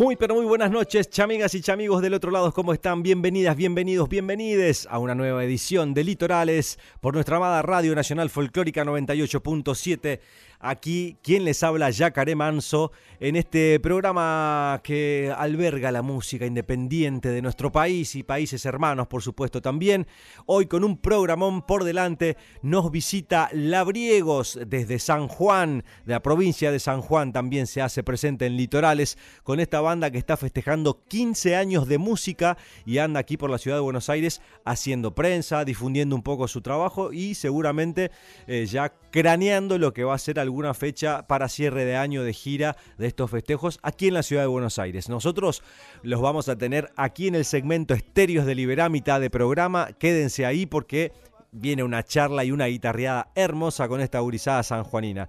Muy pero muy buenas noches, chamigas y chamigos del otro lado, ¿cómo están? Bienvenidas, bienvenidos, bienvenides a una nueva edición de Litorales por nuestra amada Radio Nacional Folclórica 98.7 Aquí quien les habla, Yacaré Manso, en este programa que alberga la música independiente de nuestro país y países hermanos, por supuesto, también. Hoy con un programón por delante nos visita Labriegos desde San Juan, de la provincia de San Juan, también se hace presente en Litorales, con esta banda que está festejando 15 años de música y anda aquí por la ciudad de Buenos Aires haciendo prensa, difundiendo un poco su trabajo y seguramente eh, ya craneando lo que va a ser alguna fecha para cierre de año de gira de estos festejos aquí en la ciudad de Buenos Aires. Nosotros los vamos a tener aquí en el segmento Estéreos de Liberá, mitad de programa. Quédense ahí porque viene una charla y una guitarreada hermosa con esta gurizada sanjuanina.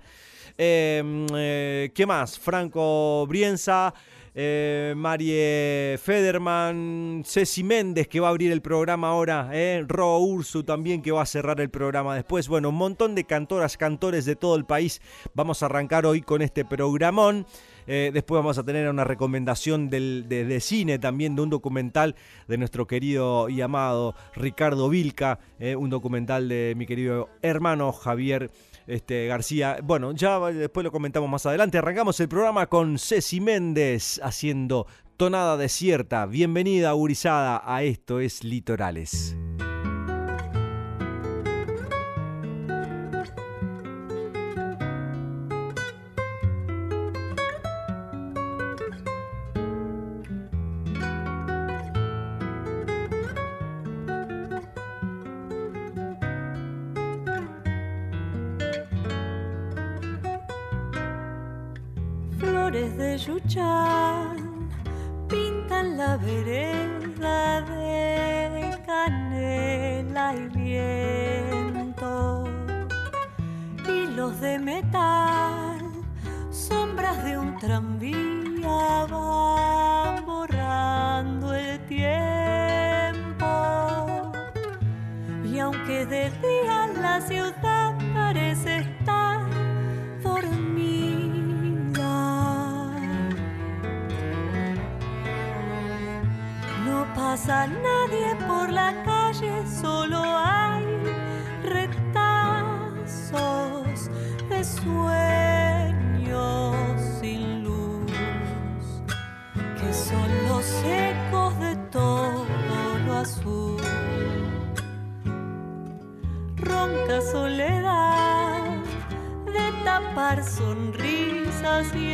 Em, eh, ¿Qué más? Franco Brienza, eh, Marie Federman, Ceci Méndez que va a abrir el programa ahora, eh, Ro Ursu también que va a cerrar el programa después. Bueno, un montón de cantoras, cantores de todo el país. Vamos a arrancar hoy con este programón. Eh, después vamos a tener una recomendación de, cine también, de un documental de nuestro querido y amado Ricardo Vilca, eh, un documental de mi querido hermano Javier este, García. Bueno, ya después lo comentamos más adelante. Arrancamos el programa con Ceci Méndez haciendo Tonada Desierta. Bienvenida, Urizada, a Esto es Litorales. Pintan la vereda de canela y viento. Hilos de metal, sombras de un tranvía van borrando el tiempo. Y aunque de día la ciudad pasa nadie por la calle, solo hay retazos de sueños sin luz, que son los ecos de todo lo azul. Ronca soledad de tapar sonrisas y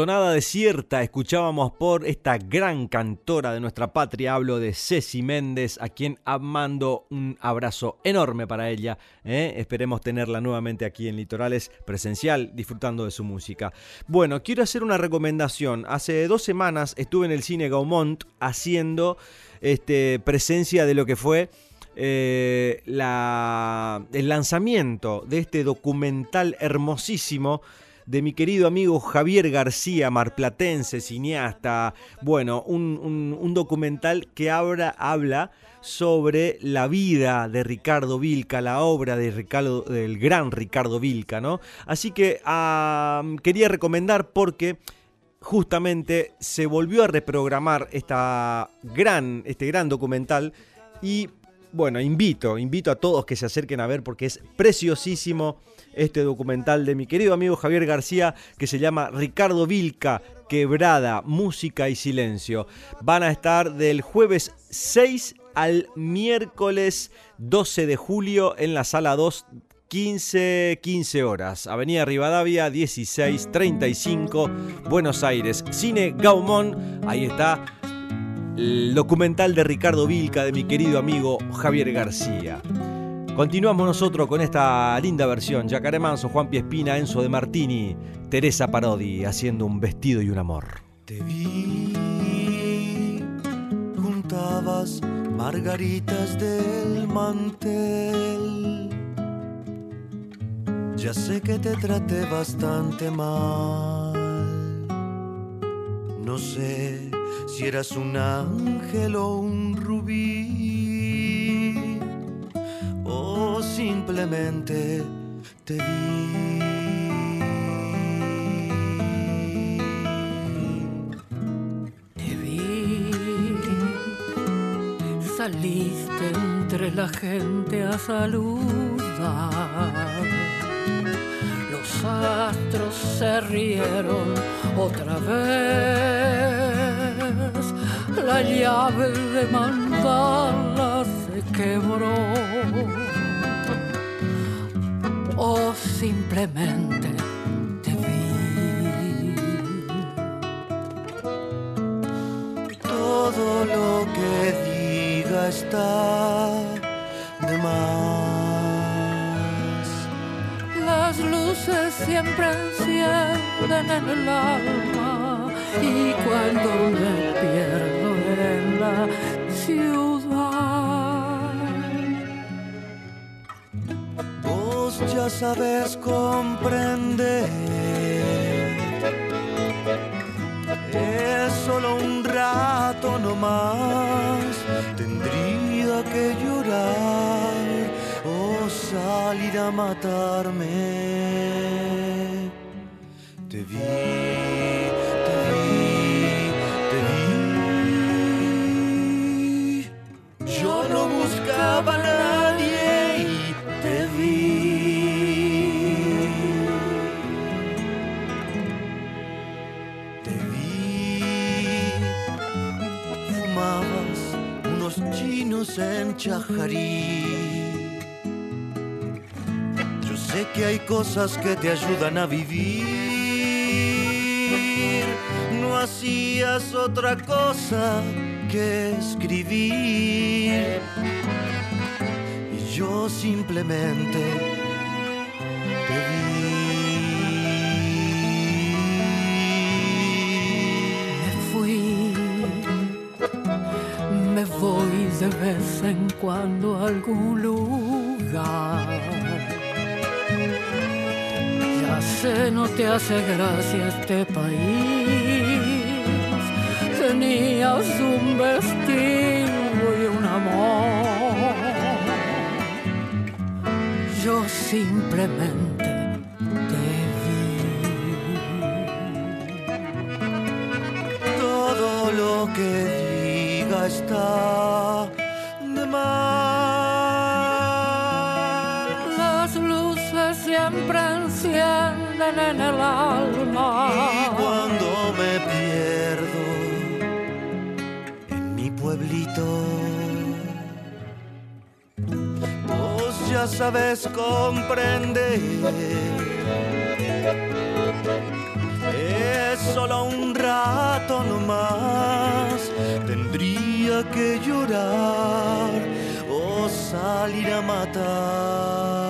Tonada desierta escuchábamos por esta gran cantora de nuestra patria, hablo de Ceci Méndez, a quien mando un abrazo enorme para ella. ¿eh? Esperemos tenerla nuevamente aquí en Litorales presencial, disfrutando de su música. Bueno, quiero hacer una recomendación. Hace dos semanas estuve en el cine Gaumont haciendo este, presencia de lo que fue eh, la, el lanzamiento de este documental hermosísimo de mi querido amigo Javier García, marplatense, cineasta. Bueno, un, un- documental que habla, habla sobre la vida de Ricardo Vilca, la obra de Ricardo, del gran Ricardo Vilca, ¿no? Así que quería recomendar porque justamente se volvió a reprogramar esta gran, este gran documental y bueno, invito, invito a todos que se acerquen a ver porque es preciosísimo este documental de mi querido amigo Javier García que se llama Ricardo Vilca, Quebrada, Música y Silencio. Van a estar del jueves 6 al miércoles 12 de julio en la sala 2 15, 15 horas. Avenida Rivadavia 1635, Buenos Aires. Cine Gaumont, ahí está el documental de Ricardo Vilca de mi querido amigo Javier García. Continuamos nosotros con esta linda versión. Yacaré Manso, Juan Piespina, Enzo de Martini, Teresa Parodi haciendo un vestido y un amor. Te vi, juntabas margaritas del mantel. Ya sé que te traté bastante mal. No sé si eras un ángel o un rubí. Simplemente te vi. Te vi, saliste entre la gente a saludar. Los astros se rieron otra vez. La llave de mandala se quebró. O simplemente te vi. Todo lo que diga está de más. Las luces siempre encienden en el alma y cuando me pierdo en la ciudad, ya sabes comprender. Es solo un rato nomás. Tendría que llorar o salir a matarme. Te vi, en Chajarí. Yo sé que hay cosas que te ayudan a vivir. No hacías otra cosa que escribir. Y yo simplemente vez en cuando algún lugar. Ya sé, no te hace gracia este país. Tenías un vestido y un amor. Yo simplemente en el alma. Y cuando me pierdo en mi pueblito, vos ya sabes comprender. Es solo un rato nomás, tendría que llorar o salir a matar.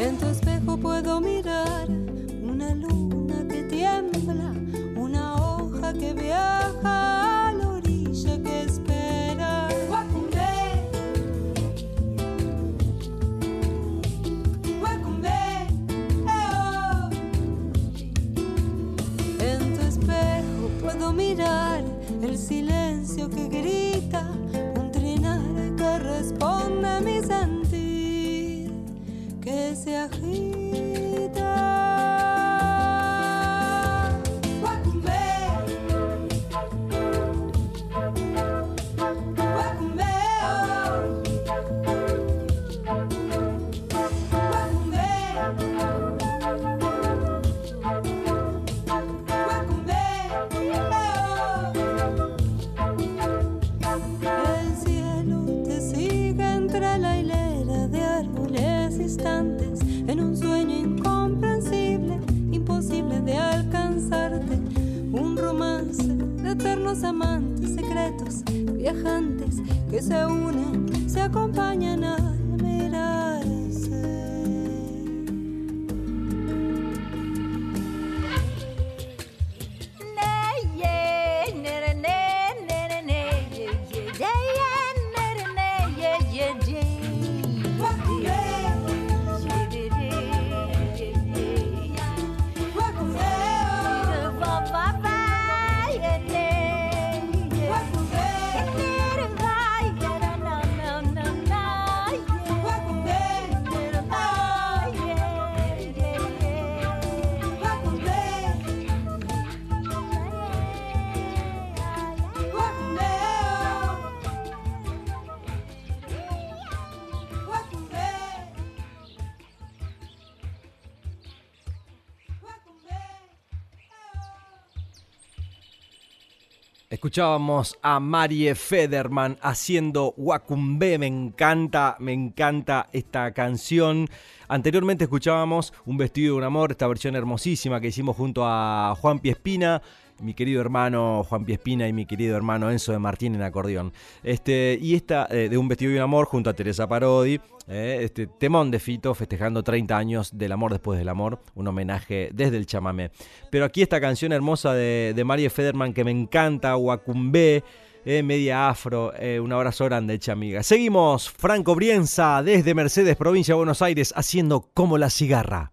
En tu espejo puedo mirar una luna que tiembla, una hoja que viaja que Escuchábamos a Marie Federman haciendo Wacumbe. Me encanta, me encanta esta canción. Anteriormente escuchábamos Un vestido de un amor, esta versión hermosísima que hicimos junto a Juan Piespina, mi querido hermano Juan Piespina y mi querido hermano Enzo de Martín en acordeón. Este, y esta eh, de Un vestido de un amor junto a Teresa Parodi. eh, este temón de Fito festejando 30 años del amor después del amor, un homenaje desde el chamamé. Pero aquí esta canción hermosa de, de Federman que me encanta, Wacumbe, eh, media afro, eh, un abrazo grande, chamiga. Seguimos, Franco Brienza desde Mercedes, provincia de Buenos Aires, haciendo como la cigarra.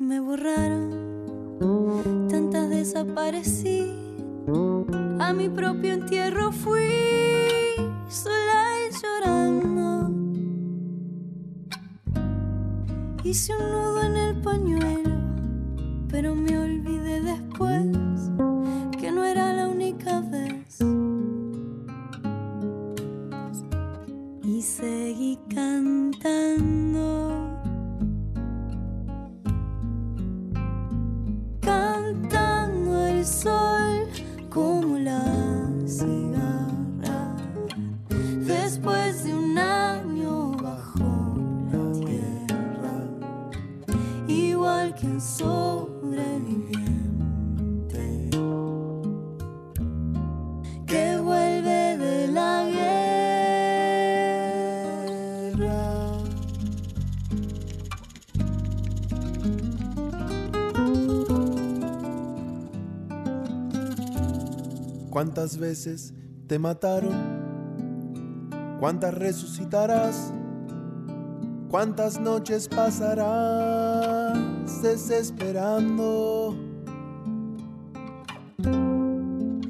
Me borraron, tantas desaparecí. A mi propio entierro fui sola y llorando. Hice un nudo en el pañuelo, pero me ¿Cuántas veces te mataron? ¿Cuántas resucitarás? ¿Cuántas noches pasarás desesperando?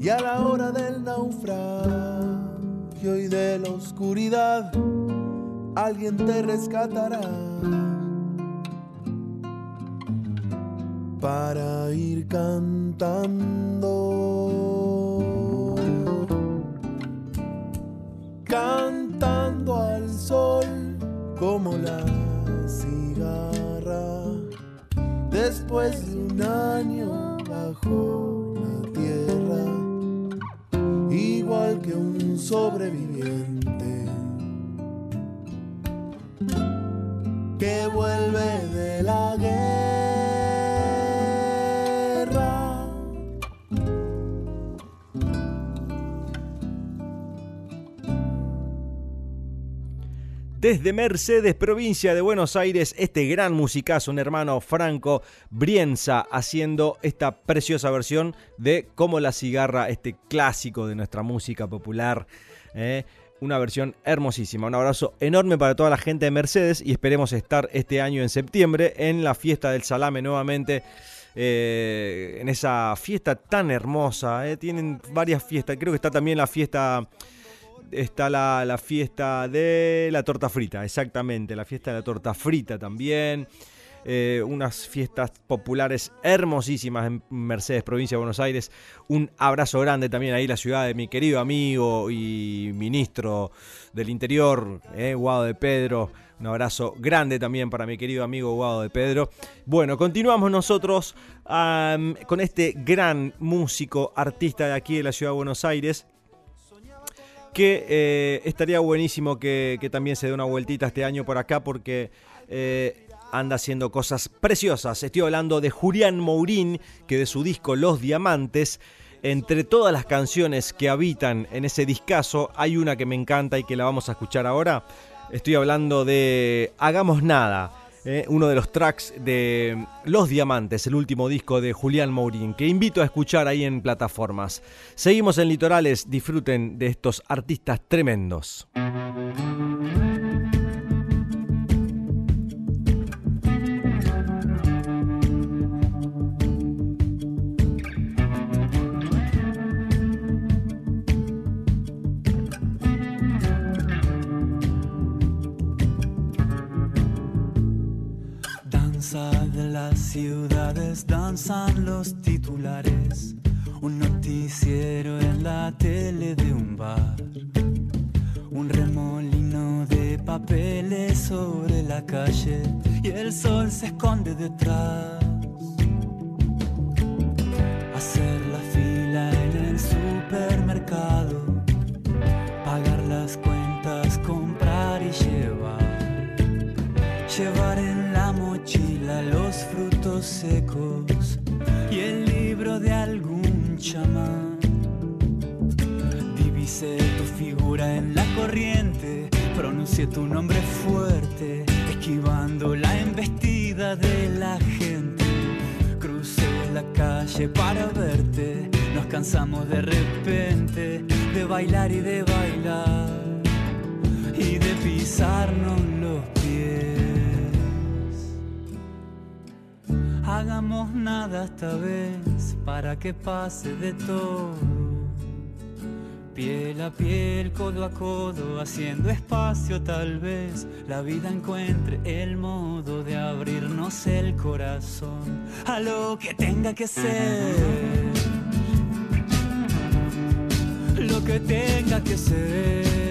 Y a la hora del naufragio y de la oscuridad, alguien te rescatará para ir cantando. Cantando al sol como la cigarra. Después de un año bajo la tierra, igual que un sobreviviente que vuelve de la guerra. Desde Mercedes, provincia de Buenos Aires, este gran musicazo, un hermano Franco Brienza, haciendo esta preciosa versión de Como la cigarra, este clásico de nuestra música popular. ¿eh? Una versión hermosísima. Un abrazo enorme para toda la gente de Mercedes y esperemos estar este año en septiembre en la fiesta del salame nuevamente. eh, en esa fiesta tan hermosa. ¿eh? Tienen varias fiestas. Creo que está también la fiesta está la, la fiesta de la torta frita, exactamente, la fiesta de la torta frita también. Eh, unas fiestas populares hermosísimas en Mercedes, provincia de Buenos Aires. Un abrazo grande también ahí la ciudad de mi querido amigo y ministro del Interior, eh, Guado de Pedro. Un abrazo grande también para mi querido amigo Guado de Pedro. Bueno, continuamos nosotros con este gran músico, artista de aquí de la ciudad de Buenos Aires que eh, estaría buenísimo que, también se dé una vueltita este año por acá porque eh, anda haciendo cosas preciosas. Estoy hablando de Julián Mourín, que de su disco Los Diamantes, entre todas las canciones que habitan en ese discazo, hay una que me encanta y que la vamos a escuchar ahora. Estoy hablando de Hagamos Nada. Eh, uno de los tracks de Los Diamantes, el último disco de Julián Mourín, que invito a escuchar ahí en plataformas. Seguimos en Litorales, disfruten de estos artistas tremendos. Noches danzan los titulares, un noticiero en la tele de un bar, un remolino de papeles sobre la calle y el sol se esconde detrás. Hacer la fila en el supermercado, pagar las cuentas, comprar y llevar, llevar secos y el libro de algún chamán. Divisé tu figura en la corriente, pronuncié tu nombre fuerte, esquivando la embestida de la gente. Crucé la calle para verte, nos cansamos de repente de bailar y de bailar y de pisarnos los Hagamos nada esta vez para que pase de todo. Piel a piel, codo a codo, haciendo espacio tal vez la vida encuentre el modo de abrirnos el corazón a lo que tenga que ser. Lo que tenga que ser.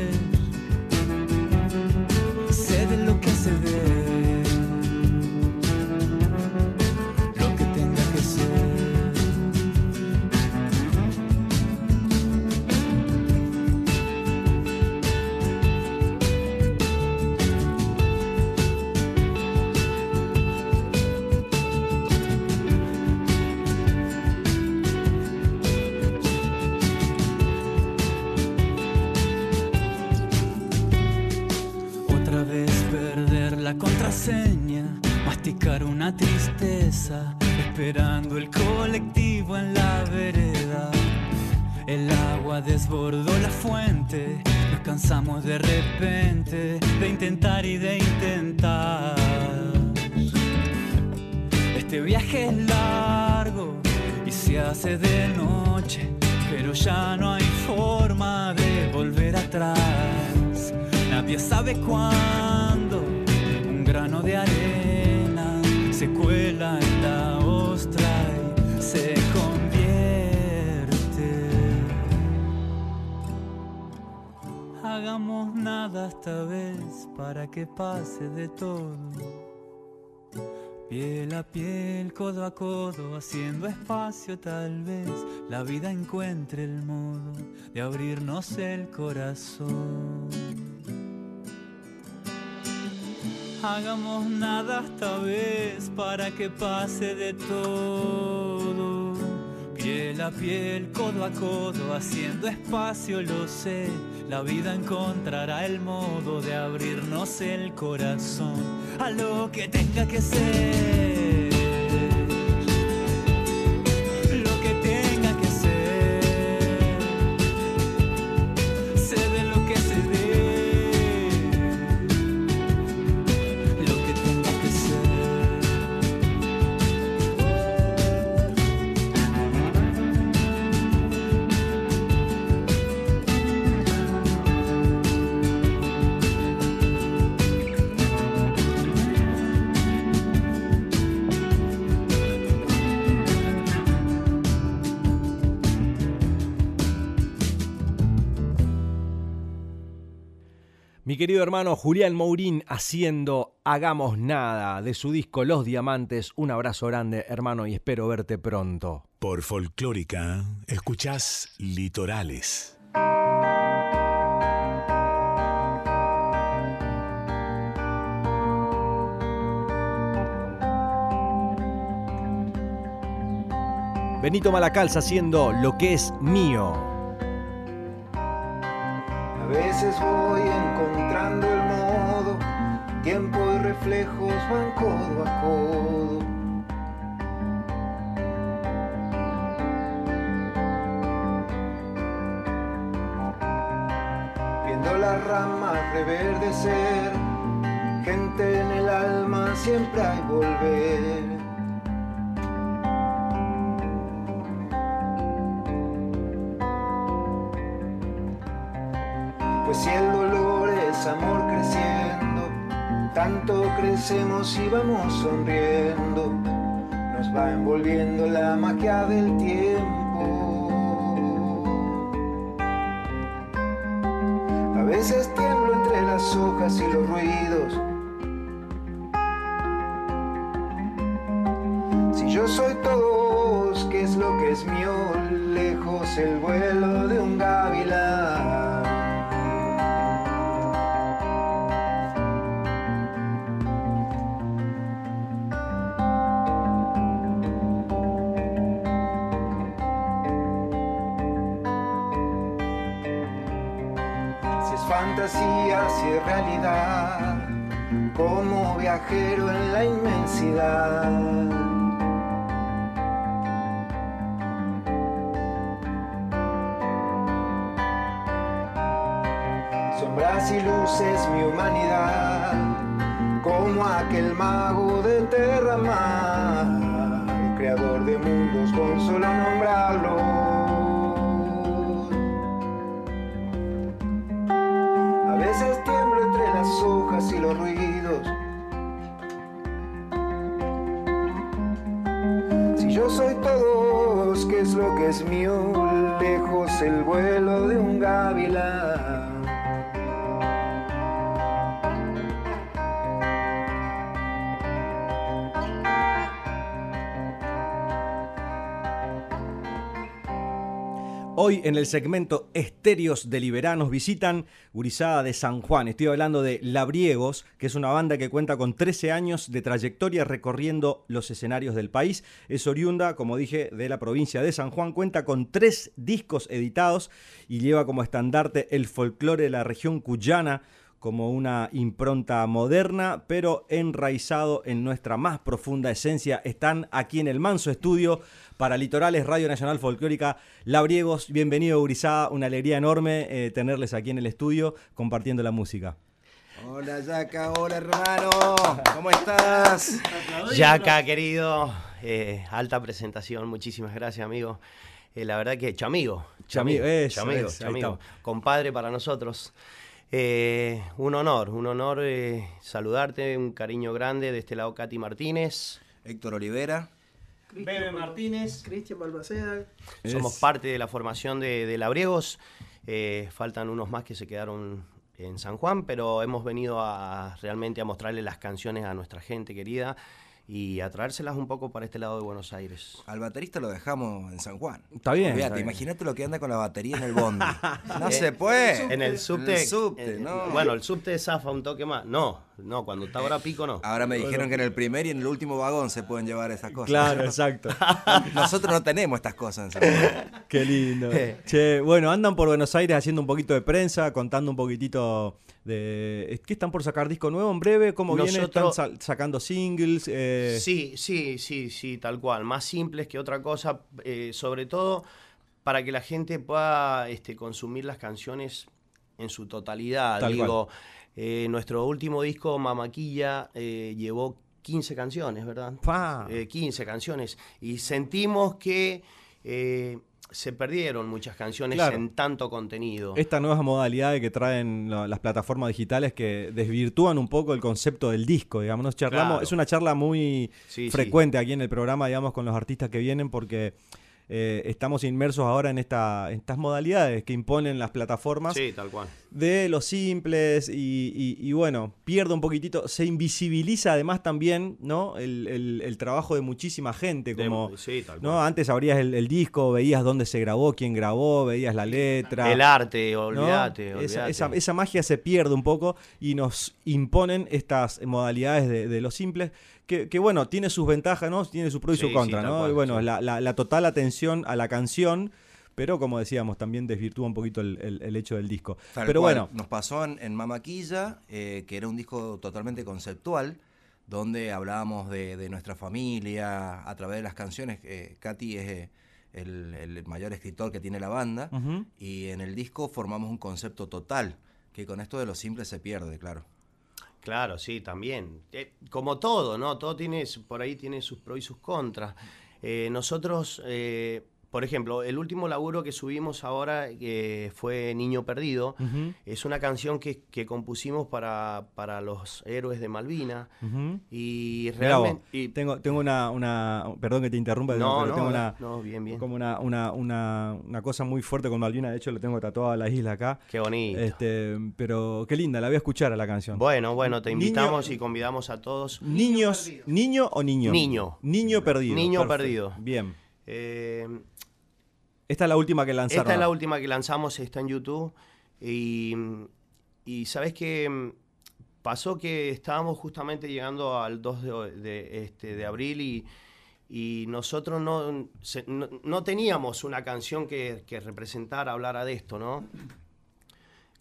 Esperando el colectivo en la vereda. El agua desbordó la fuente, nos cansamos de repente de intentar y de intentar. Este viaje es largo y se hace de noche, pero ya no hay forma de volver atrás. Nadie sabe cuándo un grano de arena se cuela en Hagamos nada esta vez para que pase de todo. Piel a piel, codo a codo, haciendo espacio tal vez la vida encuentre el modo de abrirnos el corazón. Hagamos nada esta vez para que pase de todo. Piel a piel, codo a codo, haciendo espacio, lo sé. La vida encontrará el modo de abrirnos el corazón a lo que tenga que ser. Mi querido hermano Julián Mourín haciendo Hagamos Nada de su disco Los Diamantes. Un abrazo grande, hermano, y espero verte pronto. Por Folclórica, escuchás Litorales. Benito Malacalza haciendo Lo que es mío. Veces voy encontrando el modo, tiempo y reflejos van codo a codo. Viendo las ramas reverdecer, gente en el alma siempre hay volver. Y vamos sonriendo. Nos va envolviendo la magia del tiempo. Nombrarlo. Hoy en el segmento Estéreos de Liberá nos visitan Gurizada de San Juan. Estoy hablando de Labriegos, que es una banda que cuenta con 13 años de trayectoria recorriendo los escenarios del país. Es oriunda, como dije, de la provincia de San Juan. Cuenta con tres discos editados y lleva como estandarte el folclore de la región cuyana como una impronta moderna, pero enraizado en nuestra más profunda esencia. Están aquí en el Manso Estudio para Litorales Radio Nacional Folclórica. Labriegos, bienvenido Gurizada, una alegría enorme eh, tenerles aquí en el estudio compartiendo la música. Hola Yaca, hola hermano, ¿cómo estás? Yaca, querido, eh, alta presentación, muchísimas gracias, amigo. Eh, la verdad que chamigo, Chamigo, eso chamigo, es, chamigo. está. compadre para nosotros. Eh, un honor, un honor eh, saludarte, un cariño grande de este lado Katy Martínez. Héctor Olivera. Bebe Martínez. Cristian Balmaceda. Somos Es- parte de la formación de, de Labriegos. Eh, faltan unos más que se quedaron en San Juan, pero hemos venido a realmente a mostrarle las canciones a nuestra gente querida y a traérselas un poco para este lado de Buenos Aires. Al baterista lo dejamos en San Juan. Está bien, bien. imagínate lo que anda con la batería en el bondi. No se puede. En el subte. El subte, eh, no. Bueno, el subte zafa un toque más. No, no, cuando está ahora pico no. Ahora me dijeron que en el primer y en el último vagón se pueden llevar esas cosas. Claro, exacto. Nosotros no tenemos estas cosas en San. Qué lindo. Che, bueno, andan por Buenos Aires haciendo un poquito de prensa, contando un poquitito de... ¿Qué están por sacar disco nuevo en breve? ¿Cómo viene? ¿Están Nosotros- sacando singles? Eh, Sí, sí, sí, sí, tal cual. Más simples que otra cosa, eh, sobre todo para que la gente pueda este, consumir las canciones en su totalidad. Tal Digo, eh, nuestro último disco, Mamaquilla, eh, llevó 15 canciones, ¿verdad? Pa. Eh, 15 canciones. Y sentimos que eh, se perdieron muchas canciones Claro. en tanto contenido. Esta nueva modalidad que traen la- las plataformas digitales que desvirtúan un poco el concepto del disco, digamos. Nos charlamos, Claro. es una charla muy Sí, sí. frecuente aquí en el programa, digamos, con los artistas que vienen porque eh, estamos inmersos ahora en esta, en estas modalidades que imponen las plataformas Sí, tal cual. De los simples y, y- y bueno, pierde un poquitito, se invisibiliza además también, ¿no? El, el- el trabajo de muchísima gente, De- como, sí, ¿no? Antes abrías el, el disco, veías dónde se grabó, quién grabó, veías la letra. El arte, ¿no? olvídate, Esa, esa- esa magia se pierde un poco y nos imponen estas modalidades de, de los simples, que, que, bueno, tiene sus ventajas, ¿no? Tiene su pro y Sí, su contra, sí, ¿no? cual, y bueno, la- la total atención a la canción, pero como decíamos, también desvirtúa un poquito el, el- el hecho del disco. Tal pero cual. bueno, Nos pasó en, en Mamaquilla, eh, que era un disco totalmente conceptual, donde hablábamos de, de nuestra familia a través de las canciones. Eh, Katy es eh, el, el mayor escritor que tiene la banda, y en el disco formamos un concepto total, que con esto de lo simple se pierde, claro. Claro, sí, también. Eh, como todo, ¿no? Todo tiene, por ahí tiene sus pros y sus contras. Eh, nosotros, eh, por ejemplo, el último laburo que subimos ahora, que fue Niño Perdido, es una canción que, que compusimos para, para los héroes de Malvina. Y realmente... y- tengo, tengo una, una. Perdón que te interrumpa, no, pero no, tengo una. no, bien, bien. Como una, una, una, una cosa muy fuerte con Malvina, de hecho lo tengo tatuado a la isla acá. Qué bonito. Este, pero qué linda, la voy a escuchar a la canción. Bueno, bueno, te Niño- invitamos y convidamos a todos. Niños, ¿niño o niño? Niño. Niño perdido. Niño perfecto. perdido. Bien. Eh, Esta es la última que lanzaron. esta es la última que lanzamos, está en YouTube. Y, y sabes que pasó que estábamos justamente llegando al 2 de, de, este, de abril y, y nosotros no, se- no, no teníamos una canción que, que representara, hablara de esto, ¿no?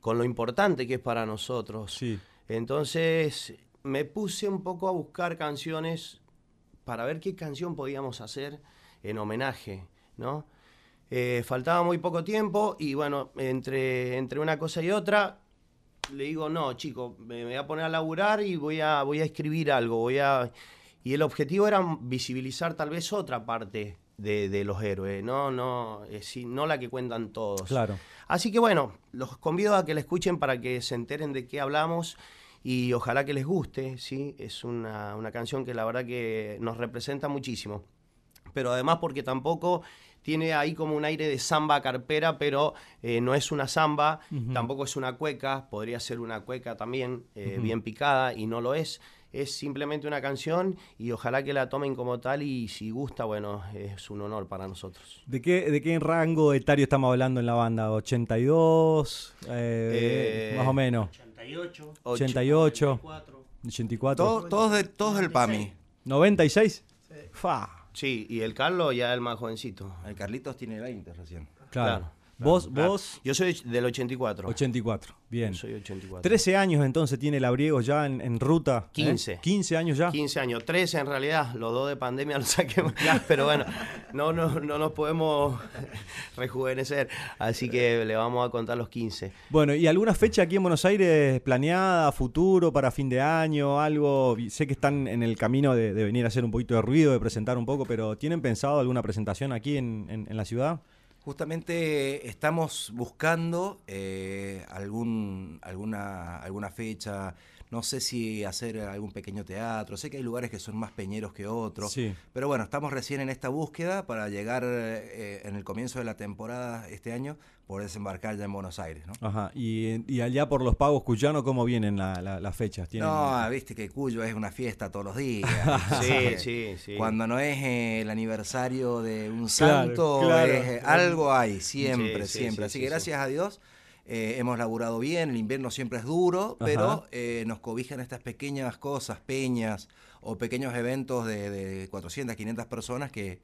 Con lo importante que es para nosotros. Sí. Entonces me puse un poco a buscar canciones para ver qué canción podíamos hacer en homenaje, ¿no? Eh, faltaba muy poco tiempo y bueno, entre, entre una cosa y otra, le digo, no, chico, me, voy a poner a laburar y voy a, voy a escribir algo, voy a... Y el objetivo era visibilizar tal vez otra parte de, de los héroes, no, no, eh, sí, no la que cuentan todos. Claro. Así que bueno, los convido a que la escuchen para que se enteren de qué hablamos y ojalá que les guste, ¿sí? Es una, una canción que la verdad que nos representa muchísimo. Pero además porque tampoco tiene ahí como un aire de samba carpera, pero eh, no es una samba, tampoco es una cueca, podría ser una cueca también eh, bien picada y no lo es. Es simplemente una canción y ojalá que la tomen como tal y si gusta, bueno, es un honor para nosotros. ¿De qué, ¿De qué rango etario estamos hablando en la banda? ¿82? Eh, Eh, más o menos. 88. 88. 84. Todo- todos, de, todos del PAMI. ¿96? Fa. Sí, y el Carlos ya es el más jovencito. El Carlitos tiene 20 recién. Claro. Vos, claro. vos. Yo soy del 84. 84. Bien. Yo soy 84. 13 años entonces tiene Labriego ya en, en ruta. ¿eh? 15. 15 años ya. 15 años, 13 en realidad, los dos de pandemia los saqué, pero bueno, no, no, no nos podemos rejuvenecer, así que le vamos a contar los 15. Bueno, ¿y alguna fecha aquí en Buenos Aires planeada, futuro, para fin de año, algo? Sé que están en el camino de, de venir a hacer un poquito de ruido, de presentar un poco, pero ¿tienen pensado alguna presentación aquí en, en- en la ciudad? Justamente estamos buscando eh, algún, alguna, alguna fecha, no sé si hacer algún pequeño teatro, sé que hay lugares que son más peñeros que otros, Sí. pero bueno, estamos recién en esta búsqueda para llegar eh, en el comienzo de la temporada este año, poder desembarcar ya en Buenos Aires, ¿no? Ajá. ¿Y, y allá por los pagos cuyanos cómo vienen la- la- las fechas? ¿Tienen- No, viste que Cuyo es una fiesta todos los días. Sí, sí, sí. Cuando no es eh, el aniversario de un Claro, santo, claro. es, eh, algo hay, siempre, Sí, sí, siempre. sí, Así sí, que sí. gracias a Dios eh, hemos laburado bien, el invierno siempre es duro, Ajá. pero eh, nos cobijan estas pequeñas cosas, peñas o pequeños eventos de, de 400, 500 personas que,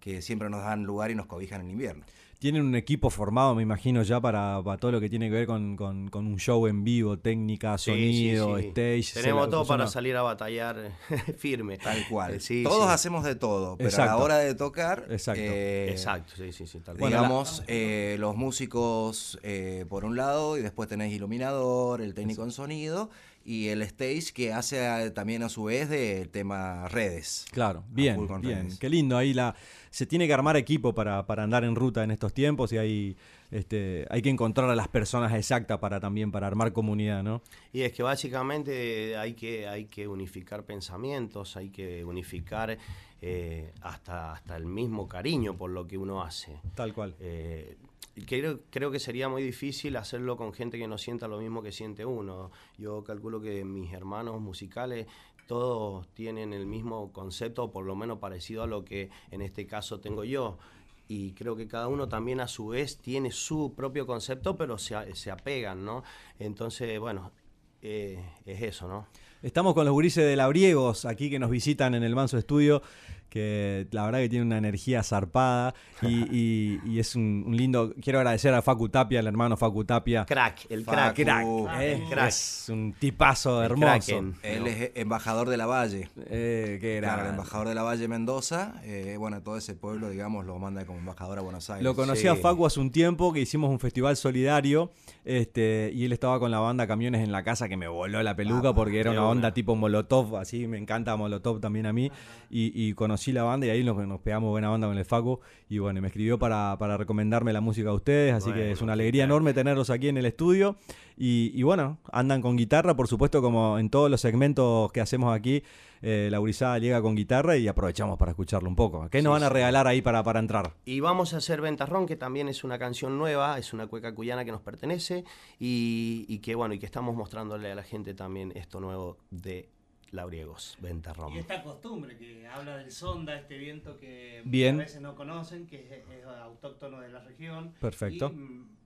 que siempre nos dan lugar y nos cobijan en el invierno. Tienen un equipo formado, me imagino, ya para, para todo lo que tiene que ver con, con- con un show en vivo, técnica, Sí, sonido, sí, sí. stage. Tenemos todo para salir a batallar firme. Tal cual. Eh, sí, Todos sí. hacemos de todo, pero a la hora de tocar, Exacto. eh, Exacto, sí, sí, sí, tal cual. Bueno, la- digamos, eh, los músicos eh, por un lado y después tenés iluminador, el técnico en sonido y el stage que hace eh, también a su vez del tema redes. Claro, bien, bien. redes. Qué lindo. Ahí la, se tiene que armar equipo para, para andar en ruta en estos tiempos y hay, este, hay que encontrar a las personas exactas para también para armar comunidad, ¿no? Y es que básicamente hay que, hay que unificar pensamientos, hay que unificar eh, hasta, hasta el mismo cariño por lo que uno hace. Tal cual. Eh, creo, que sería muy difícil hacerlo con gente que no sienta lo mismo que siente uno. Yo calculo que mis hermanos musicales todos tienen el mismo concepto, por lo menos parecido a lo que en este caso tengo yo. Y creo que cada uno también a su vez tiene su propio concepto, pero se, se apegan, ¿no? Entonces, bueno, eh, es eso, ¿no? Estamos con los gurises de Labriegos aquí que nos visitan en el Manso Estudio, que la verdad que tiene una energía zarpada y, y- y es un, un lindo... Quiero agradecer a Facu Tapia, el hermano Facu Tapia. Crack, el Facu. crack. Crack, Ah, eh, crack. Es un tipazo El hermoso. Kraken. Él es embajador de la Valle. Eh, qué Claro, el embajador de la Valle Mendoza, eh, bueno, todo ese pueblo, digamos, lo manda como embajador a Buenos Aires. Lo conocí Sí. a Facu hace un tiempo que hicimos un festival solidario este, y él estaba con la banda Camiones en la Casa que me voló la peluca Ah, porque era una onda tipo Molotov, así me encanta Molotov también a mí. Y, y conocí la banda y ahí nos, nos pegamos buena banda con el Facu. Y bueno, me escribió para, para recomendarme la música de ustedes, así que es una alegría enorme tenerlos aquí en el estudio. Y, y bueno, andan con guitarra, por supuesto, como en todos los segmentos que hacemos aquí. Eh, la gurizada llega con guitarra y aprovechamos para escucharlo un poco. ¿Qué nos van a regalar ahí para, para entrar? Y vamos a hacer Ventarrón, que también es una canción nueva, es una cueca cuyana que nos pertenece y, y que bueno, y que estamos mostrándole a la gente también esto nuevo de Labriegos, Ventarrón. Y esta costumbre que habla del sonda, este viento que Bien. a veces no conocen, que es, es autóctono de la región. Perfecto. Y mm,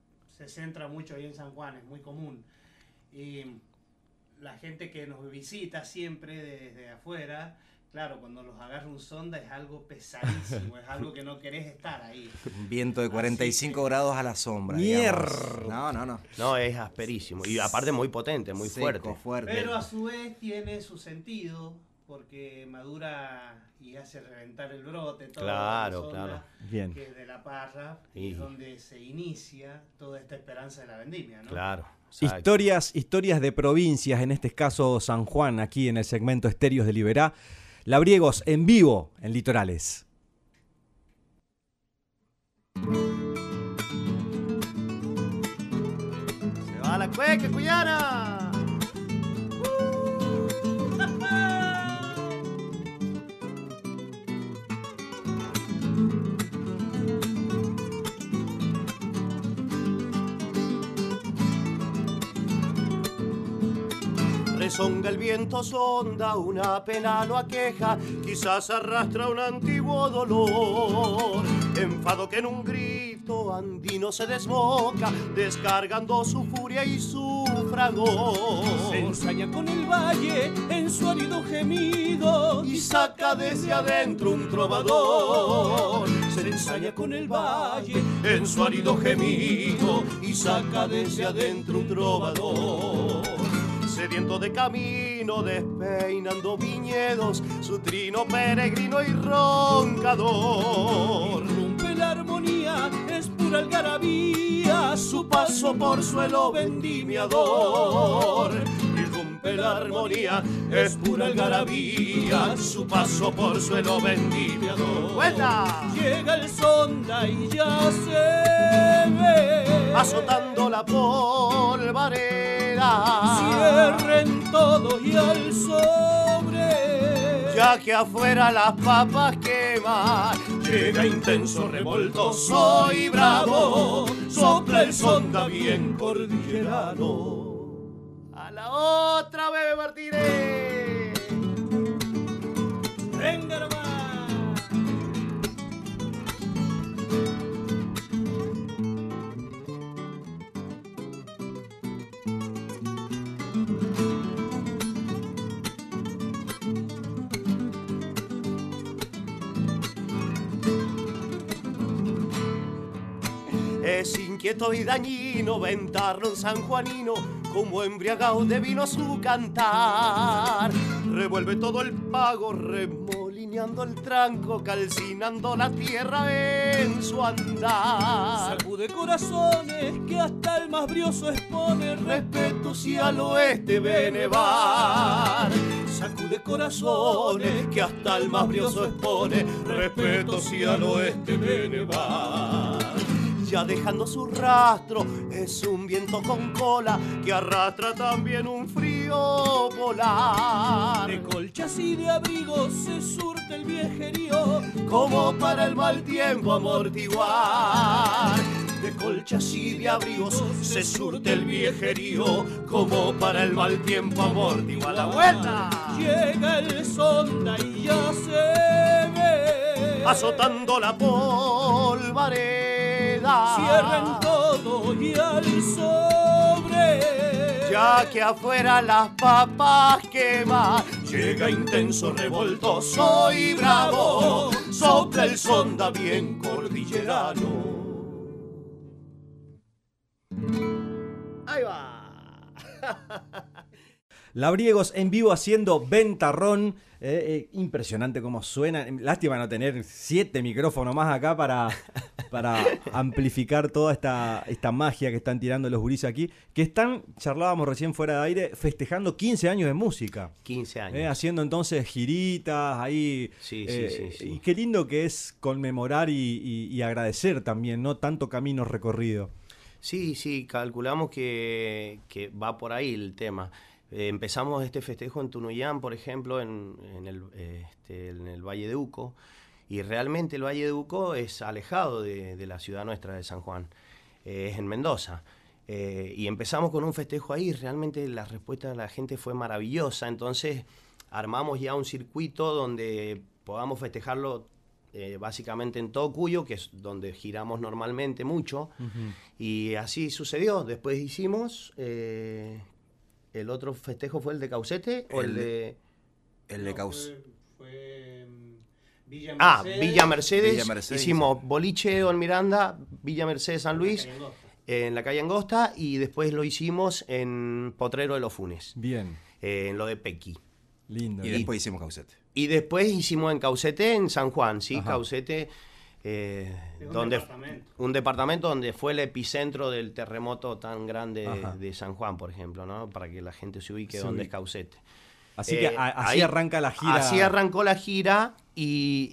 se centra mucho ahí en San Juan, es muy común. Y la gente que nos visita siempre desde afuera, claro, cuando los agarra un sonda es algo pesadísimo, es algo que no querés estar ahí. Un viento de 45 grados a la sombra. Mier- digamos. No, no, no. No, es asperísimo. Y aparte muy potente, muy Seco, fuerte. fuerte. Pero a su vez tiene su sentido porque madura y hace reventar el brote, todo Claro, la claro. Bien. que es de la parra, Y- es donde se inicia toda esta esperanza de la vendimia, ¿no? Claro. exacto. Historias, historias de provincias, en este caso San Juan, aquí en el segmento Estéreos de Liberá. Labriegos en vivo en Litorales. Se va la cueca cuyana. Resonga el viento, sonda, una pena lo aqueja, quizás arrastra un antiguo dolor. Enfado que en un grito andino se desboca, descargando su furia y su fragor. Se ensaña con el valle en su árido gemido y saca desde adentro un trovador. Se ensaña con el valle en su árido gemido y saca desde adentro un trovador. Sediento de camino, despeinando viñedos, su trino peregrino y roncador. Rompe la armonía, es pura algarabía, su paso por suelo vendimiador. Irrumpe la armonía, es pura algarabía, su paso por suelo vendimiador. ¡Vuelta! Llega el sonda y ya se ve. Azotando la polvareda. Cierren todo y al sobre. Ya que afuera las papas queman, llega intenso revoltoso y bravo, sopla el sonda bien cordillerano. A la otra, bebé Martínez. Inquieto y dañino ventarlo en San Juanino, como embriagado de vino su cantar. Revuelve todo el pago, remolineando el tranco, calcinando la tierra en su andar. Sacude corazones que hasta el más brioso expone Respeto si al oeste ve nevar. Sacude corazones que hasta el más brioso expone. Respeto si al oeste ve nevar. Ya dejando su rastro, es un viento con cola que arrastra también un frío polar. De colchas y de abrigos se surte el viejerío como para el mal tiempo amortiguar. De colchas y de abrigos se surte el viejerío como para el mal tiempo amortiguar. ¡La vuelta! Llega el sonda y ya se ve. Azotando la polvareda. Cierren todo y al sobre. Ya que afuera las papas queman, llega intenso, revoltoso y bravo, sopla el sonda bien cordillerano. Ahí va. Labriegos en vivo haciendo ventarrón. Eh, eh, impresionante cómo suena. Lástima no tener siete micrófonos más acá para, para amplificar toda esta, esta magia que están tirando los gurises aquí, que están, charlábamos recién fuera de aire, festejando 15 años de música. 15 años. Eh, haciendo entonces giritas ahí. Sí, sí, sí, sí. Y qué lindo que es conmemorar y, y- y agradecer también, ¿no? Tanto camino recorrido. Sí, sí, calculamos que, que va por ahí el tema. Eh, empezamos este festejo en Tunuyán, por ejemplo, en, en el, este, en el Valle de Uco, y realmente el Valle de Uco es alejado de, de la ciudad nuestra de San Juan, eh, es en Mendoza. Eh, y empezamos con un festejo ahí, realmente la respuesta de la gente fue maravillosa, entonces armamos ya un circuito donde podamos festejarlo eh, básicamente en todo Cuyo, que es donde giramos normalmente mucho. Y así sucedió. Después hicimos. eh, el otro festejo fue el de Caucete o el, El- de. El de Caus. Fue mm, Villa Ah, Mercedes. Villa Mercedes. Villa Mercedes, hicimos Boliche Don Miranda, Villa Mercedes San Luis, en la calle Angosta. Y después lo hicimos en Potrero de los Funes, Bien, eh, en lo de Pequi. lindo. Y después hicimos Caucete. Y después hicimos en Caucete, en San Juan, ¿sí? Ajá. Caucete, eh, un donde, departamento. un departamento donde fue el epicentro del terremoto tan grande Ajá. de San Juan, por ejemplo, ¿no? Para que la gente se ubique Se donde es Caucete. Así Eh, que a- así ahí- arranca la gira. Así arrancó la gira y,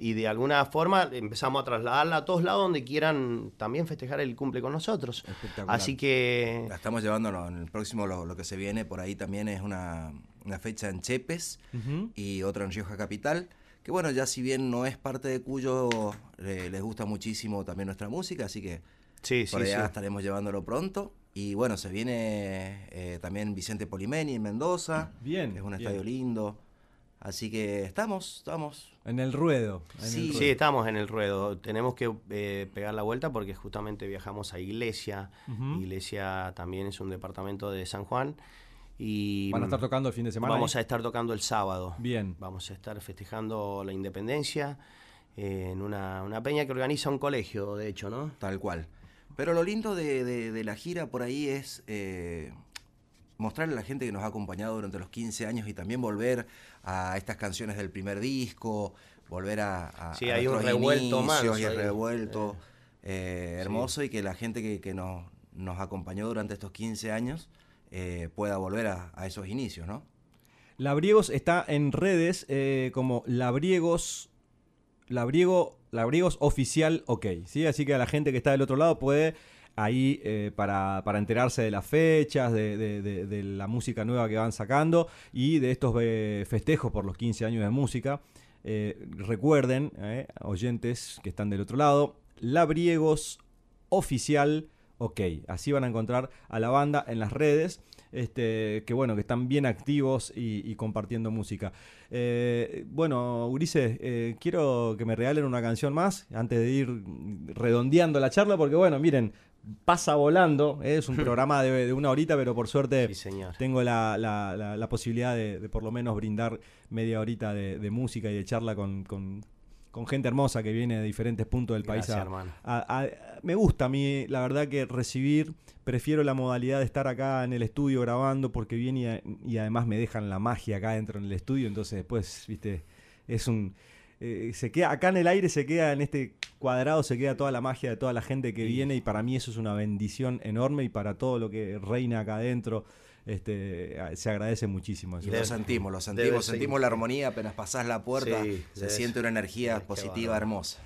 y- y de alguna forma empezamos a trasladarla a todos lados donde quieran también festejar el cumple con nosotros. Así que La estamos llevando en el próximo, lo, lo que se viene por ahí también es una, una fecha en Chepes Ujú. y otra en Rioja Capital. Que bueno, ya si bien no es parte de Cuyo, eh, les gusta muchísimo también nuestra música, así que sí, por sí, allá sí. estaremos llevándolo pronto. Y bueno, se viene eh, también Vicente Polimeni en Mendoza, Bien. que es un bien. estadio lindo. Así que estamos, estamos. En el ruedo. en el Sí, ruedo. Sí, estamos en el ruedo. Tenemos que eh, pegar la vuelta porque justamente viajamos a Iglesia. Iglesia también es un departamento de San Juan. Y Van a estar tocando el fin de semana. vamos ahí? a estar tocando el sábado. Bien. Vamos a estar festejando la independencia eh, en una, una peña que organiza un colegio, de hecho, ¿no? Tal cual. Pero lo lindo de, de- de la gira por ahí es eh, mostrarle a la gente que nos ha acompañado durante los 15 años y también volver a estas canciones del primer disco, volver a, a- Sí, a hay un revuelto manso y el revuelto eh, hermoso y que la gente que, que nos, nos acompañó durante estos 15 años eh, pueda volver a, esos inicios, ¿no? Labriegos está en redes eh, como Labriegos, Labriego, Labriegos Oficial OK, ¿sí? Así que a la gente que está del otro lado puede ahí eh, para, para enterarse de las fechas, de, la música nueva que van sacando y de estos festejos por los 15 años de música. Recuerden, oyentes que están del otro lado, Labriegos Oficial OK. Así van a encontrar a la banda en las redes. Este, que bueno, que están bien activos y, y compartiendo música. Eh, bueno, Ulises, eh, quiero que me regalen una canción más antes de ir redondeando la charla, porque bueno, miren, pasa volando, eh, es un programa de, de una horita, pero por suerte Sí, tengo la, la- la- la posibilidad de, de por lo menos brindar media horita de, de música y de charla con, con- con gente hermosa que viene de diferentes puntos del país. Gracias, a- hermano. a- a- me gusta a mí, la verdad que recibir, prefiero la modalidad de estar acá en el estudio grabando porque viene y, además me dejan la magia acá dentro en el estudio, entonces después, viste, es un... eh, se queda acá en el aire, se queda en este cuadrado, se queda toda la magia de toda la gente que Sí. viene y para mí eso es una bendición enorme y para todo lo que reina acá adentro este, se agradece muchísimo. eso. Y lo sentimos, lo sentimos, sentimos la armonía, apenas pasás la puerta, Sí, se siente una energía positiva, hermosa.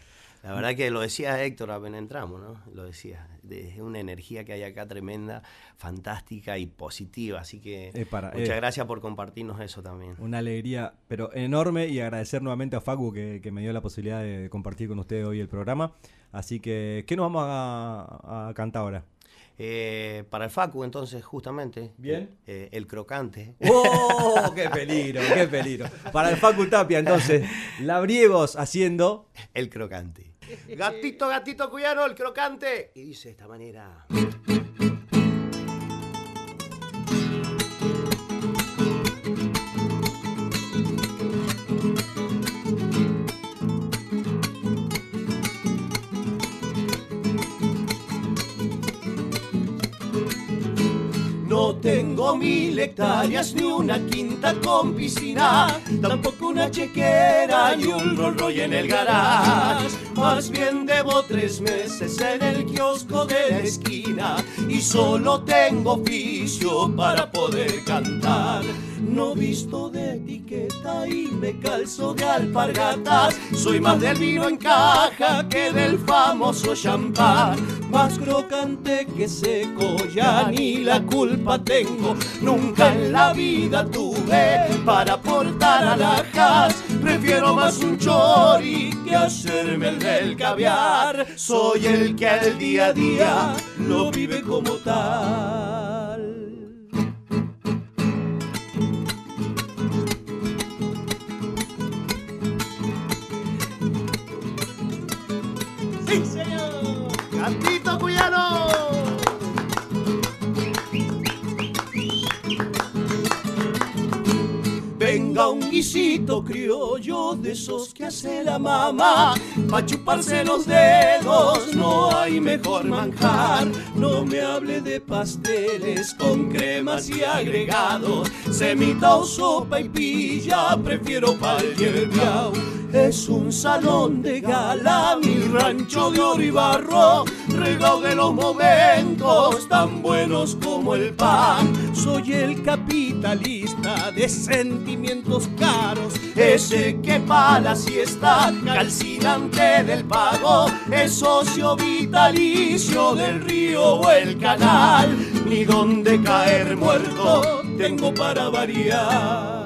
La verdad que lo decía Héctor apenas entramos, ¿no? Lo decía. de- Es una energía que hay acá tremenda, fantástica y positiva. Así que para- muchas eh. gracias por compartirnos eso también. Una alegría, pero enorme y agradecer nuevamente a Facu que, que me dio la posibilidad de compartir con ustedes hoy el programa. Así que, ¿qué nos vamos a, a cantar ahora? Eh, para el Facu, entonces, justamente. Bien. eh, el crocante. ¡Oh! ¡Qué peligro! ¡Qué peligro! Para el Facu Tapia, entonces, Labriegos haciendo. El crocante. Gatito, gatito cuyano, el crocante. Y dice de esta manera. Tengo mil hectáreas ni una quinta con piscina, tampoco una chequera ni un Rolls Royce en el garage. Más bien debo tres meses en el kiosco de la esquina y solo tengo oficio para poder cantar. No visto de etiqueta y me calzo de alpargatas. Soy más del vino en caja que del famoso champán. Más crocante que seco, ya ni la culpa tengo. Nunca en la vida tuve para portar alhajas. Prefiero más un chori que hacerme el del caviar. Soy el que al día a día lo vive como tal. Un guisito criollo de esos que hace la mamá Pa' chuparse los dedos. No hay mejor manjar No me hable de pasteles con cremas y agregados. Semita o sopa y pilla prefiero pa'l hierbiao es un salón de gala, mi rancho de oro y barro, de los momentos tan buenos como el pan. Soy el capitalista de sentimientos caros, ese que para la siesta, calcinante del pago, es socio vitalicio del río o el canal, ni donde caer muerto tengo para variar.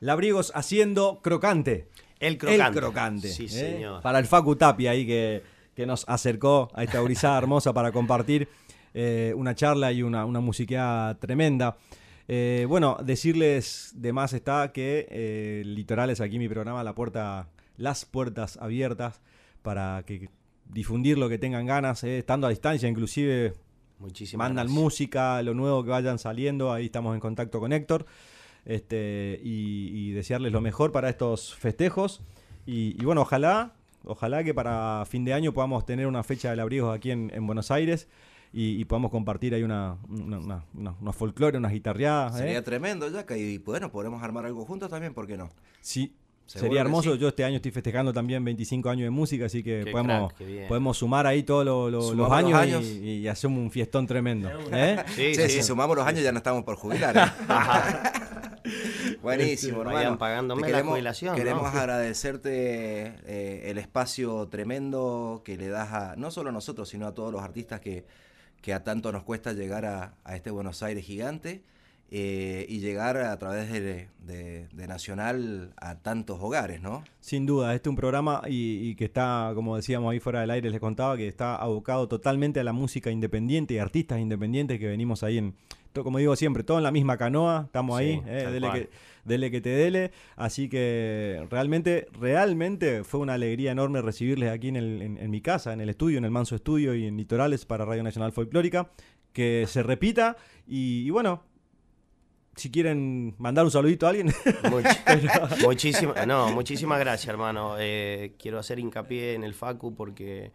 Labriegos haciendo crocante. El crocante. El crocante. Sí, ¿eh? señor. Para el Facu Tapia ahí que, que nos acercó a esta gurizada hermosa para compartir eh, una charla y una, una musiqueada tremenda. Eh, bueno, decirles de más está que Litorales, aquí mi programa, la puerta, las puertas abiertas para que difundir lo que tengan ganas, estando a distancia, inclusive Muchísimas mandan gracias. música, lo nuevo que vayan saliendo, ahí estamos en contacto con Héctor. Este, y, y desearles lo mejor para estos festejos. Y, y bueno, ojalá, ojalá que para fin de año podamos tener una fecha de labriegos aquí en, en Buenos Aires y, y podamos compartir ahí una, una, una- una- unos folclore, unas guitarreadas. ¿eh? Sería tremendo, Yaca, y bueno, podemos armar algo juntos también, ¿por qué no? Sí, sería hermoso. sí. Yo este año estoy festejando también 25 años de música, así que Qué podemos, crack, podemos sumar ahí todos lo- lo- los, años, los años. Y, y hacemos un fiestón tremendo. ¿eh? Sí, Sí, sí. si sumamos los años ya no estamos por jubilar. ¿eh? Buenísimo, Vayan hermano. pagándome Te la jubilación, ¿no? Queremos agradecerte eh, el espacio tremendo que le das a no solo a nosotros, sino a todos los artistas que, que a tanto nos cuesta llegar a, a este Buenos Aires gigante eh, y llegar a través de, de- de Nacional a tantos hogares, ¿no? Sin duda, este es un programa y, y que está, como decíamos ahí fuera del aire, les contaba que está abocado totalmente a la música independiente y artistas independientes que venimos ahí en, to- como digo siempre, todo en la misma canoa, estamos Sí, ahí, eh, dele, que, dele que te dele, así que realmente, realmente fue una alegría enorme recibirles aquí en, el- en- en mi casa, en el estudio, en el Manso Estudio y en Litorales para Radio Nacional Folclórica, que se repita y, y bueno, si quieren mandar un saludito a alguien. Much- muchísima- no, muchísimas gracias, hermano. Eh, quiero hacer hincapié en el Facu porque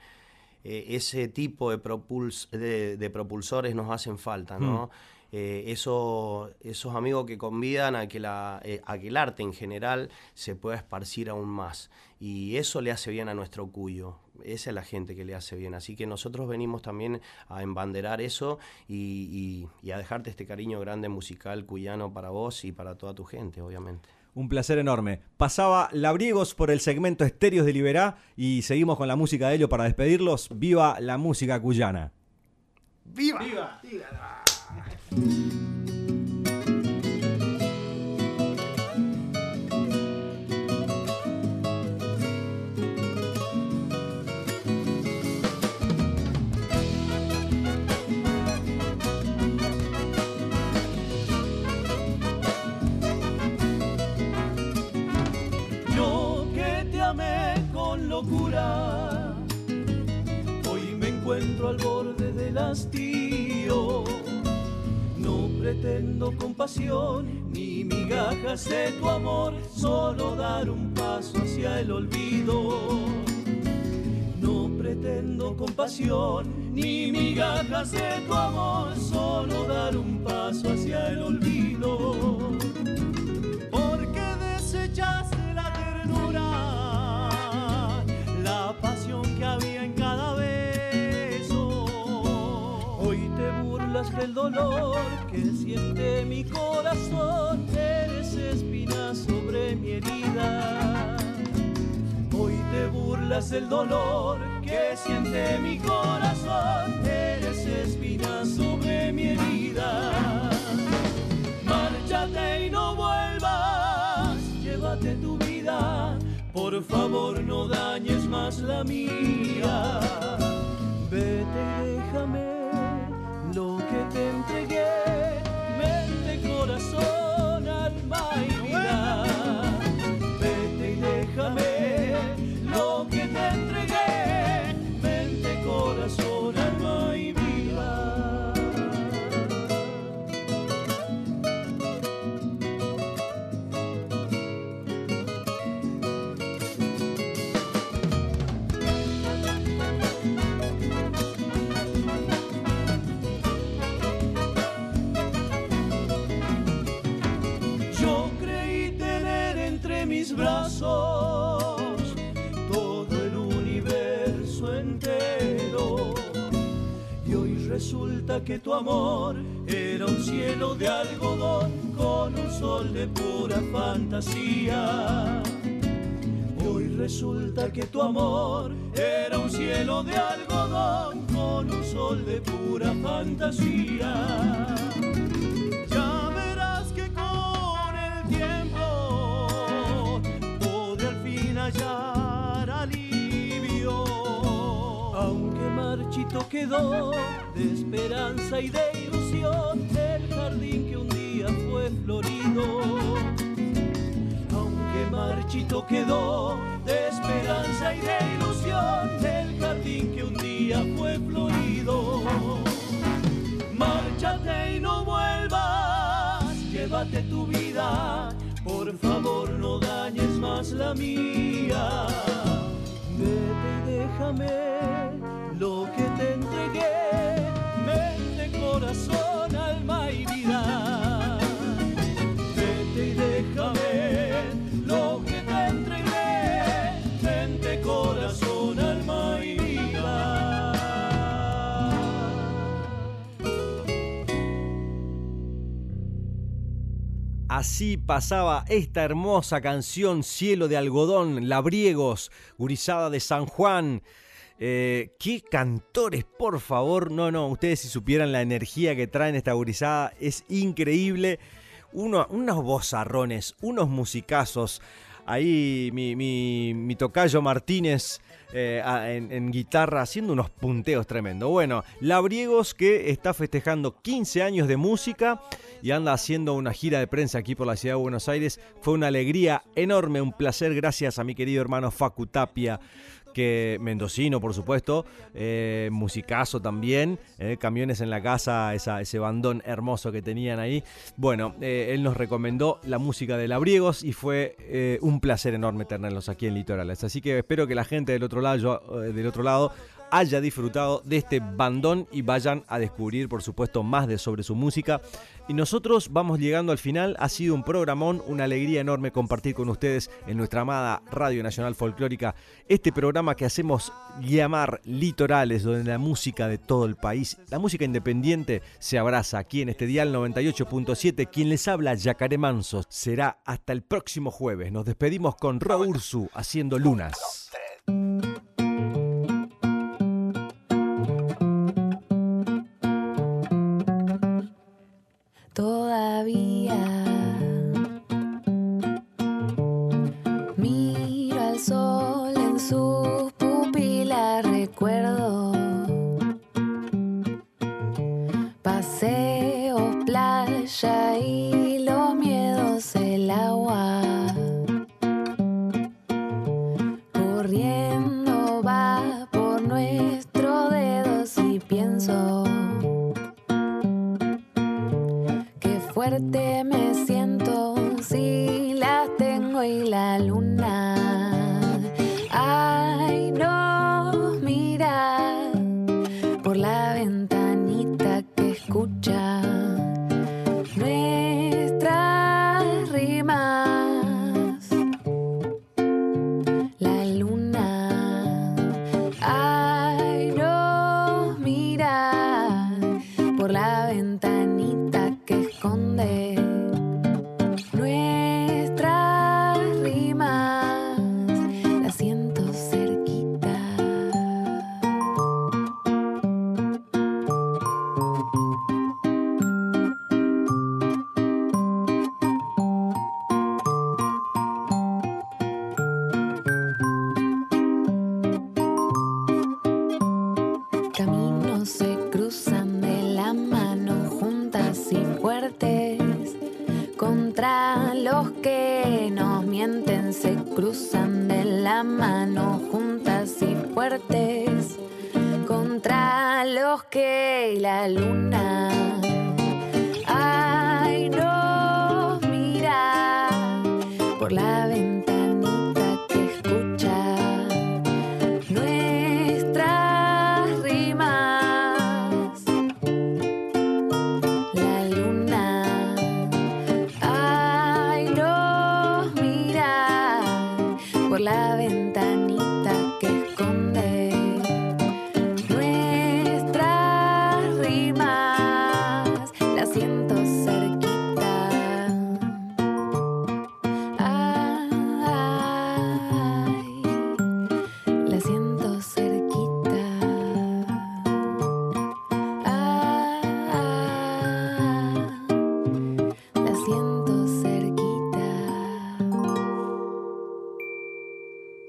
eh, ese tipo de, propuls- de, de propulsores nos hacen falta, ¿no? Eh, eso- esos amigos que convidan a que, la, eh, a que el arte en general se pueda esparcir aún más. Y eso le hace bien a nuestro cuyo. Esa es la gente que le hace bien. Así que nosotros venimos también a embanderar eso y, y- y a dejarte este cariño grande musical cuyano para vos y para toda tu gente, obviamente. Un placer enorme. Pasaba Labriegos por el segmento Estéreos de Liberá y seguimos con la música de ellos para despedirlos. ¡Viva la música cuyana! ¡Viva! ¡Viva! Locura, hoy me encuentro al borde del hastío. No pretendo compasión ni migajas de tu amor, solo dar un paso hacia el olvido. No pretendo compasión ni migajas de tu amor, solo dar un paso hacia el olvido. Porque marchaste la ternura, la pasión que había del dolor que siente mi corazón, eres espina sobre mi herida. Hoy te burlas del dolor que siente mi corazón, eres espina sobre mi herida. Márchate y no vuelvas, llévate tu vida, por favor no dañes más la mía. Vete corazón, alma y resulta que tu amor era un cielo de algodón con un sol de pura fantasía. Hoy resulta que tu amor era un cielo de algodón con un sol de pura fantasía. Quedó de esperanza y de ilusión el jardín que un día fue florido. Aunque marchito quedó de esperanza y de ilusión el jardín que un día fue florido. Márchate y no vuelvas, llévate tu vida, por favor no dañes más la mía. Vete déjame lo Así pasaba esta hermosa canción Cielo de algodón, Labriegos, gurizada de San Juan. Eh, qué cantores, por favor. No, no, ustedes si supieran la energía que traen esta gurizada, es increíble. Uno, unos bozarrones, unos musicazos. Ahí mi, tocayo Martínez eh, en, guitarra haciendo unos punteos tremendos. Bueno, Labriegos que está festejando 15 años de música y anda haciendo una gira de prensa aquí por la ciudad de Buenos Aires. Fue una alegría enorme, un placer gracias a mi querido hermano Facu Tapia que mendocino, por supuesto, eh, musicazo también, eh, camiones en la casa, ese bandón hermoso que tenían ahí. Bueno, eh, él nos recomendó la música de Labriegos y fue un placer enorme tenerlos aquí en Litorales. Así que espero que la gente del otro lado, del otro lado haya disfrutado de este bandón y vayan a descubrir, por supuesto, más de sobre su música. Y nosotros vamos llegando al final. Ha sido un programón, una alegría enorme compartir con ustedes en nuestra amada Radio Nacional Folclórica este programa que hacemos llamar Litorales, donde la música de todo el país, la música independiente, se abraza aquí en este dial 98.7. Quien les habla, Yacaré Manso, será hasta el próximo jueves. Nos despedimos con Ro Ursu haciendo lunas.